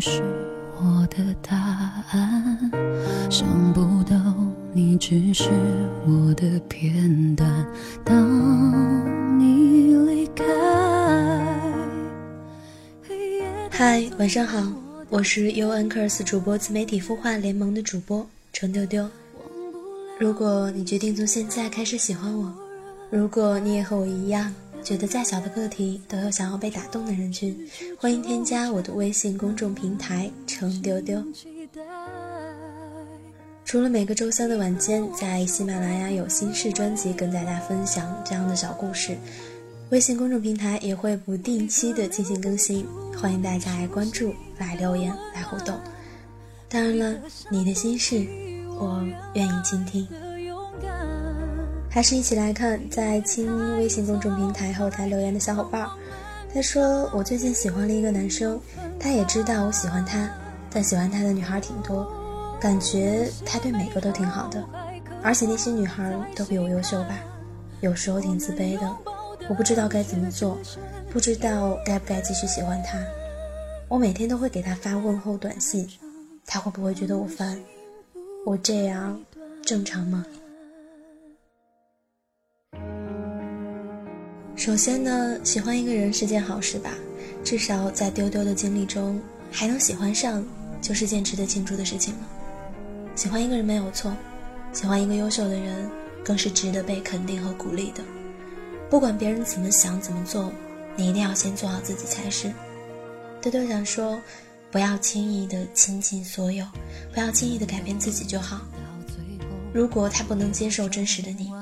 是我的答案，想不到你只是我的片段。当你离开，嗨，晚上好，我是 U N c u r s 主播自媒体孵化联盟的主播程丢丢。如果你决定从现在开始喜欢我，如果你也和我一样。觉得再小的个体都有想要被打动的人群，欢迎添加我的微信公众平台“程丢丢”。除了每个周三的晚间在喜马拉雅有心事专辑跟大家分享这样的小故事，微信公众平台也会不定期的进行更新，欢迎大家来关注、来留言、来互动。当然了，你的心事，我愿意倾听。还是一起来看在亲微信公众平台后台留言的小伙伴。他说：“我最近喜欢了一个男生，他也知道我喜欢他，但喜欢他的女孩挺多，感觉他对每个都挺好的，而且那些女孩都比我优秀吧。有时候挺自卑的，我不知道该怎么做，不知道该不该继续喜欢他。我每天都会给他发问候短信，他会不会觉得我烦？我这样正常吗？”首先呢，喜欢一个人是件好事吧，至少在丢丢的经历中，还能喜欢上，就是件值得庆祝的事情了。喜欢一个人没有错，喜欢一个优秀的人，更是值得被肯定和鼓励的。不管别人怎么想怎么做，你一定要先做好自己才是。丢丢想说，不要轻易的倾尽所有，不要轻易的改变自己就好。如果他不能接受真实的你，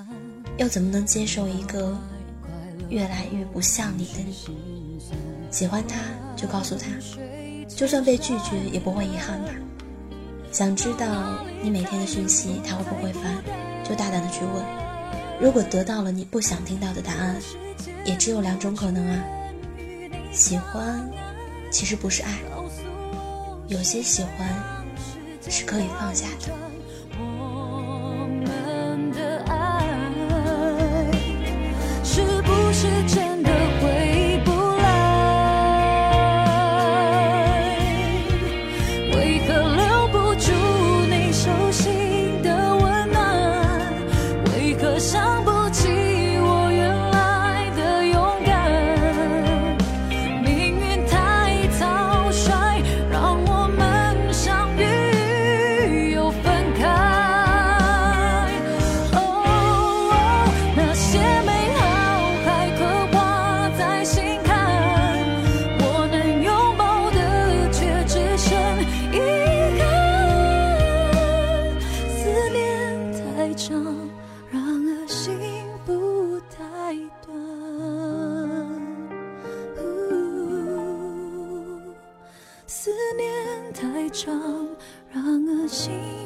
又怎么能接受一个？越来越不像你的你，喜欢他就告诉他，就算被拒绝也不会遗憾吧。想知道你每天的讯息他会不会发，就大胆的去问。如果得到了你不想听到的答案，也只有两种可能啊。喜欢其实不是爱，有些喜欢是可以放下的。让恶心。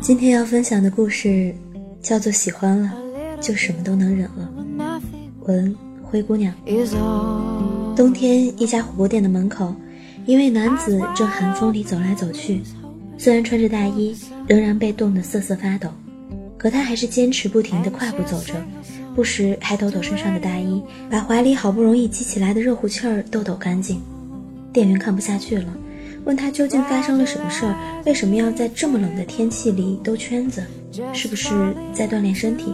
今天要分享的故事叫做《喜欢了就什么都能忍了》。文灰姑娘。冬天，一家火锅店的门口，一位男子正寒风里走来走去，虽然穿着大衣，仍然被冻得瑟瑟发抖，可他还是坚持不停地快步走着，不时还抖抖身上的大衣，把怀里好不容易积起来的热乎气儿都抖干净。店员看不下去了，问他究竟发生了什么事儿，为什么要在这么冷的天气里兜圈子，是不是在锻炼身体？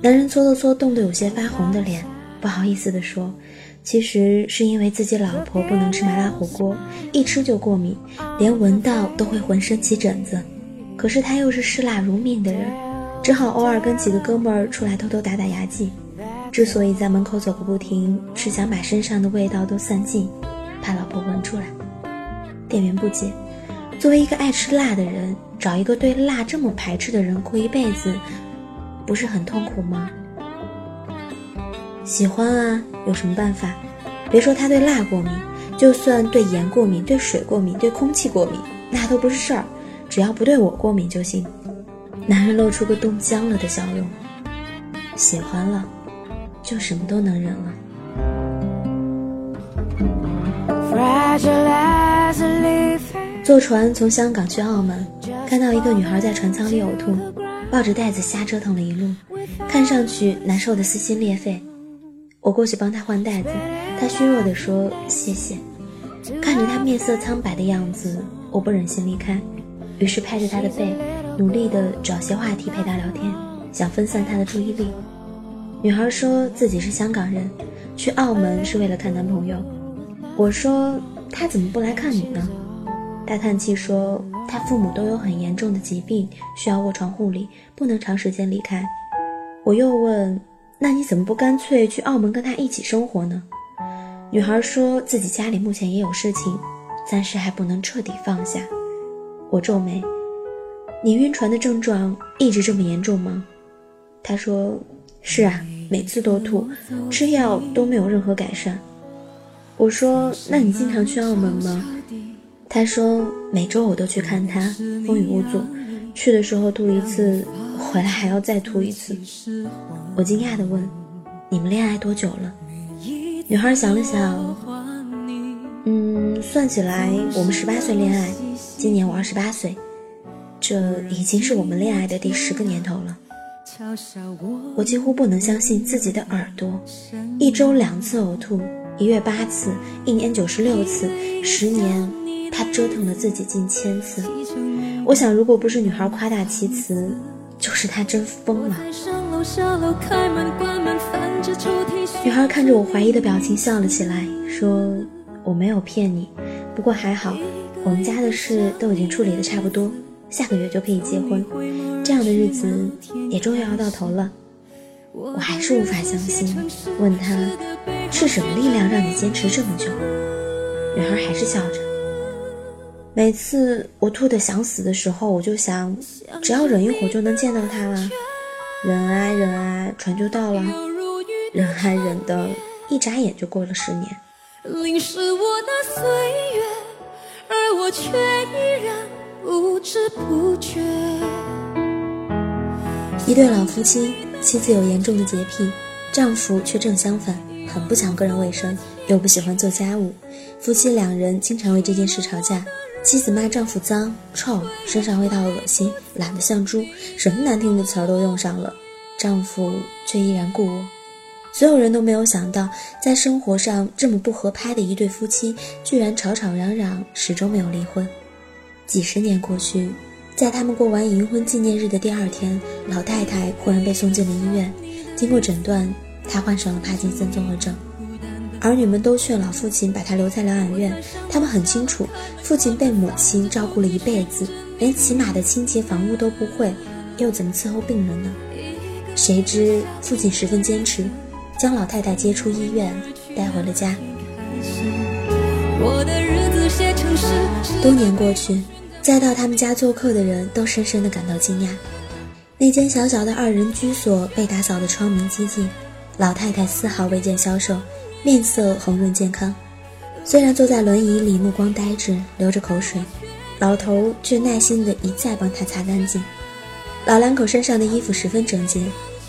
男人搓了搓冻得有些发红的脸，不好意思地说。其实是因为自己老婆不能吃麻辣火锅，一吃就过敏，连闻到都会浑身起疹子。可是他又是嗜辣如命的人，只好偶尔跟几个哥们儿出来偷偷打打牙祭。之所以在门口走个不停，是想把身上的味道都散尽，怕老婆闻出来。店员不解，作为一个爱吃辣的人，找一个对辣这么排斥的人过一辈子，不是很痛苦吗？喜欢啊，有什么办法？别说他对辣过敏，就算对盐过敏、对水过敏、对空气过敏，那都不是事儿，只要不对我过敏就行。男人露出个冻僵了的笑容。喜欢了，就什么都能忍了。坐船从香港去澳门，看到一个女孩在船舱里呕吐，抱着袋子瞎折腾了一路，看上去难受的撕心裂肺。我过去帮她换袋子，她虚弱地说：“谢谢。”看着她面色苍白的样子，我不忍心离开，于是拍着她的背，努力地找些话题陪她聊天，想分散她的注意力。女孩说自己是香港人，去澳门是为了看男朋友。我说：“他怎么不来看你呢？”他叹气说：“他父母都有很严重的疾病，需要卧床护理，不能长时间离开。”我又问。那你怎么不干脆去澳门跟他一起生活呢？女孩说自己家里目前也有事情，暂时还不能彻底放下。我皱眉，你晕船的症状一直这么严重吗？她说是啊，每次都吐，吃药都没有任何改善。我说那你经常去澳门吗？她说每周我都去看他，风雨无阻。去的时候吐一次。回来还要再吐一次，我惊讶地问：“你们恋爱多久了？”女孩想了想，嗯，算起来我们十八岁恋爱，今年我二十八岁，这已经是我们恋爱的第十个年头了。我几乎不能相信自己的耳朵，一周两次呕吐，一月八次，一年九十六次，十年他折腾了自己近千次。我想，如果不是女孩夸大其词。就是他真疯了。女孩看着我怀疑的表情笑了起来，说：“我没有骗你，不过还好，我们家的事都已经处理的差不多，下个月就可以结婚，这样的日子也终于熬到头了。”我还是无法相信，问他是什么力量让你坚持这么久？女孩还是笑着。每次我吐得想死的时候，我就想，只要忍一会儿就能见到他了。忍啊忍啊，船就到了。忍啊忍的，一眨眼就过了十年。淋湿我的岁月，而我却依然不知不觉。一对老夫妻，妻子有严重的洁癖，丈夫却正相反，很不讲个人卫生，又不喜欢做家务。夫妻两人经常为这件事吵架。妻子骂丈夫脏、臭，身上味道恶心，懒得像猪，什么难听的词儿都用上了。丈夫却依然故我。所有人都没有想到，在生活上这么不合拍的一对夫妻，居然吵吵嚷嚷，始终没有离婚。几十年过去，在他们过完银婚纪念日的第二天，老太太忽然被送进了医院。经过诊断，他患上了帕金森综合症。儿女们都劝老父亲把他留在疗养院，他们很清楚，父亲被母亲照顾了一辈子，连起码的清洁房屋都不会，又怎么伺候病人呢？谁知父亲十分坚持，将老太太接出医院，带回了家。多年过去，再到他们家做客的人都深深的感到惊讶，那间小小的二人居所被打扫的窗明几净，老太太丝毫未见消瘦。面色红润健康，虽然坐在轮椅里，目光呆滞，流着口水，老头却耐心地一再帮她擦干净。老两口身上的衣服十分整洁，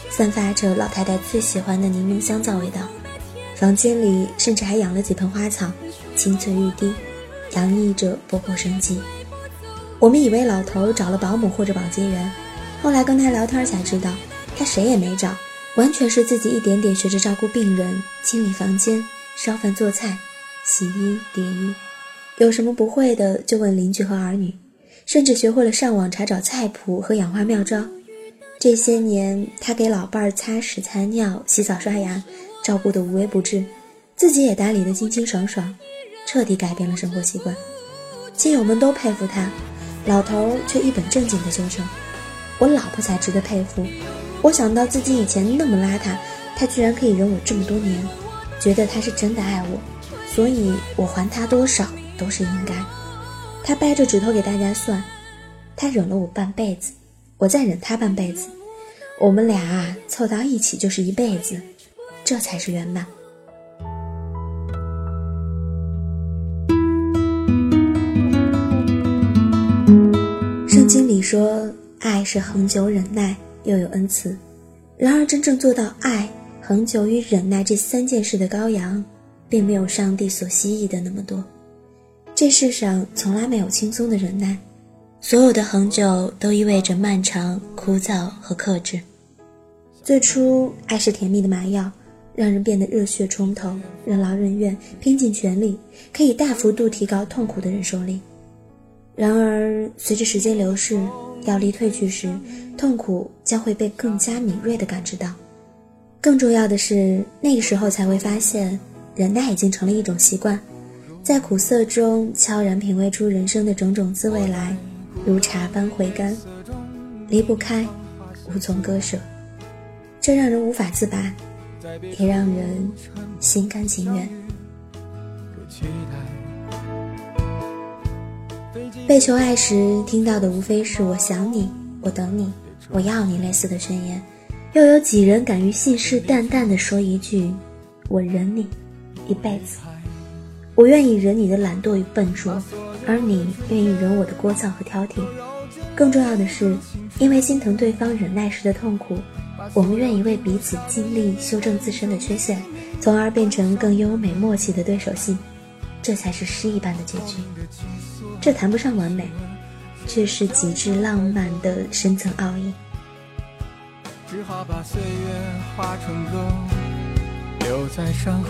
散发着老太太最喜欢的柠檬香皂味道。房间里甚至还养了几盆花草，青翠欲滴，洋溢着勃勃生机。我们以为老头找了保姆或者保洁员，后来跟他聊天才知道，他谁也没找，完全是自己一点点学着照顾病人、清理房间、烧饭做菜、洗衣叠衣，有什么不会的就问邻居和儿女，甚至学会了上网查找菜谱和养花妙招。这些年，他给老伴儿擦屎、擦尿、洗澡、刷牙。照顾得无微不至，自己也打理得清清爽爽，彻底改变了生活习惯。亲友们都佩服他，老头却一本正经地纠正：“我老婆才值得佩服。我想到自己以前那么邋遢，他居然可以忍我这么多年，觉得他是真的爱我，所以我还他多少都是应该。”他掰着指头给大家算：“他忍了我半辈子，我再忍他半辈子，我们俩啊凑到一起就是一辈子。”这才是圆满。圣经里说，爱是恒久忍耐，又有恩慈。然而，真正做到爱、恒久与忍耐这三件事的羔羊，并没有上帝所希冀的那么多。这世上从来没有轻松的忍耐，所有的恒久都意味着漫长、枯燥和克制。最初，爱是甜蜜的麻药。让人变得热血冲头，任劳任怨，拼尽全力，可以大幅度提高痛苦的忍受力。然而，随着时间流逝，药力褪去时，痛苦将会被更加敏锐地感知到。更重要的是，那个时候才会发现，忍耐已经成了一种习惯，在苦涩中悄然品味出人生的种种滋味来，如茶般回甘，离不开，无从割舍，这让人无法自拔。也让人心甘情愿。被求爱时听到的无非是“我想你，我等你，我要你”类似的宣言，又有几人敢于信誓旦旦地说一句“我忍你一辈子”？我愿意忍你的懒惰与笨拙，而你愿意忍我的聒噪和挑剔。更重要的是，因为心疼对方忍耐时的痛苦。我们愿意为彼此尽力修正自身的缺陷，从而变成更优美默契的对手戏，这才是诗一般的结局。这谈不上完美，却是极致浪漫的深层奥义。只好把岁月化成歌，留在山河。